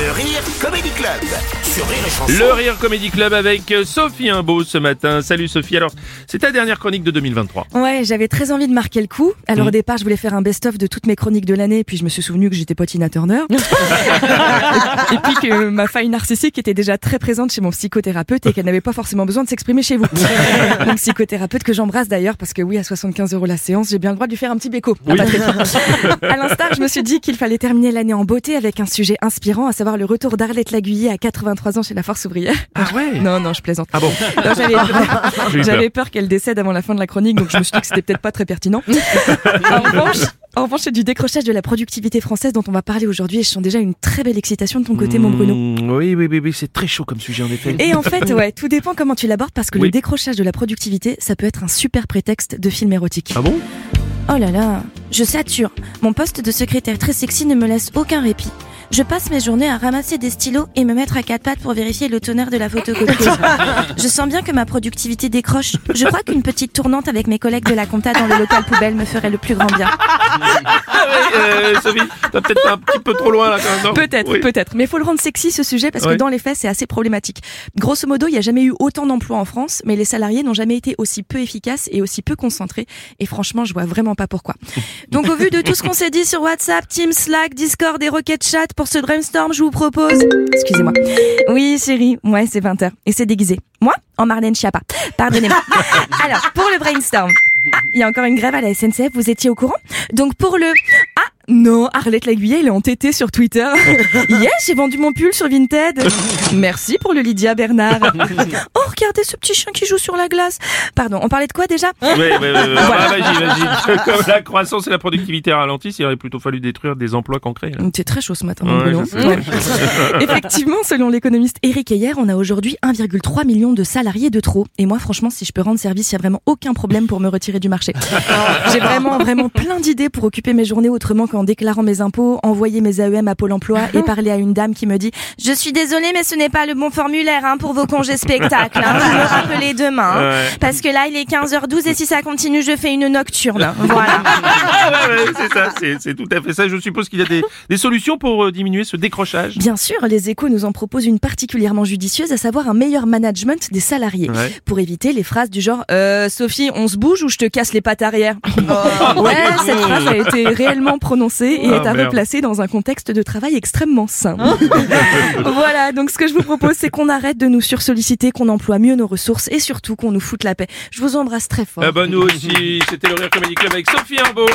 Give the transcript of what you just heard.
Le Rire Comedy Club sur Rire et Chanson. Le Rire Comedy Club avec euh, Sophie Imbeau ce matin. Salut Sophie. Alors, c'est ta dernière chronique de 2023. Ouais, j'avais très envie de marquer le coup. Alors au départ, je voulais faire un best-of de toutes mes chroniques de l'année, puis je me suis souvenu que j'étais pas Tina Turner. et puis que ma faille narcissique était déjà très présente chez mon psychothérapeute et qu'elle n'avait pas forcément besoin de s'exprimer chez vous. mon psychothérapeute que j'embrasse d'ailleurs parce que oui, à 75 euros la séance, j'ai bien le droit de lui faire un petit béco. À l'instar, je me suis dit qu'il fallait terminer l'année en beauté avec un sujet inspirant, à savoir le retour d'Arlette Laguillier à 83 ans chez la Force ouvrière. Ah ouais Non, non, je plaisante. Ah bon j'avais j'avais peur qu'elle décède avant la fin de la chronique, donc je me suis dit que c'était peut-être pas très pertinent. en revanche, en revanche, c'est du décrochage de la productivité française dont on va parler aujourd'hui et je sens déjà une très belle excitation de ton côté, mon Bruno. Mm, Oui, oui, oui, oui, c'est très chaud comme sujet en effet. Et en fait, ouais, tout dépend comment tu l'abordes parce que Oui. le décrochage de la productivité, ça peut être un super prétexte de film érotique. Ah bon? Oh là là, je sature. Mon poste de secrétaire très sexy ne me laisse aucun répit. Je passe mes journées à ramasser des stylos et me mettre à quatre pattes pour vérifier le tonnerre de la photocopieuse. Je sens bien que ma productivité décroche. Je crois qu'une petite tournante avec mes collègues de la compta dans le local poubelle me ferait le plus grand bien. Ah euh, Sophie, t'as peut-être un petit peu trop loin là quand même. non Peut-être, Oui. peut-être. Mais il faut le rendre sexy ce sujet parce que dans les faits, c'est assez problématique. Grosso modo, il n'y a jamais eu autant d'emplois en France, mais les salariés n'ont jamais été aussi peu efficaces et aussi peu concentrés. Et franchement, je vois vraiment pas pourquoi. Donc, au vu de tout ce qu'on s'est dit sur WhatsApp, Teams, Slack, Discord et Rocket Chat pour ce brainstorm, je vous propose. Excusez-moi. Oui, chérie. Ouais, c'est 20h. Et c'est déguisé. Moi, en Marlène Schiappa. Pardonnez-moi. Alors, pour le brainstorm. Ah, il y a encore une grève à la SNCF, vous étiez au courant? Donc pour le... Ah, non, Arlette Laguillet, elle est entêtée sur Twitter. yes, j'ai vendu mon pull sur Vinted. Merci pour le Lydia Bernard. Regardez ce petit chien qui joue sur la glace. Pardon, on parlait de quoi déjà Ouais, ouais, ouais, ouais. Voilà. Ah, vas-y, vas-y. Comme la croissance et la productivité ralentissent, il aurait plutôt fallu détruire des emplois concrets. T'es très chaud ce matin, Ouais. Ouais. Effectivement, selon l'économiste Eric Heyer, on a aujourd'hui 1,3 million de salariés de trop. Et moi, franchement, si je peux rendre service, il y a vraiment aucun problème pour me retirer du marché. J'ai vraiment, vraiment plein d'idées pour occuper mes journées autrement qu'en déclarant mes impôts, envoyer mes AEM à Pôle emploi et parler à une dame qui me dit Je suis désolée, mais ce n'est pas le bon formulaire hein, pour vos congés spectacles. Hein. Vous me rappelez demain. hein. Ouais. Parce que là, il est 15h12 et si ça continue, je fais une nocturne. Voilà. C'est ça, c'est, c'est tout à fait ça. Je suppose qu'il y a des, des solutions pour euh, diminuer ce décrochage. Bien sûr, les échos nous en proposent une particulièrement judicieuse, à savoir un meilleur management des salariés. Ouais. Pour éviter les phrases du genre euh, Sophie, on se bouge ou je te casse les pattes arrière? Ouais, cette phrase a été réellement prononcée et Ah, est à merde. replacer dans un contexte de travail extrêmement sain. voilà, donc ce que je vous propose, c'est qu'on arrête de nous sursolliciter, qu'on emploie mieux nos ressources et surtout qu'on nous foute la paix. Je vous embrasse très fort. Ah bah nous aussi, c'était le Rire Comedy Club avec Sophie Imbeau.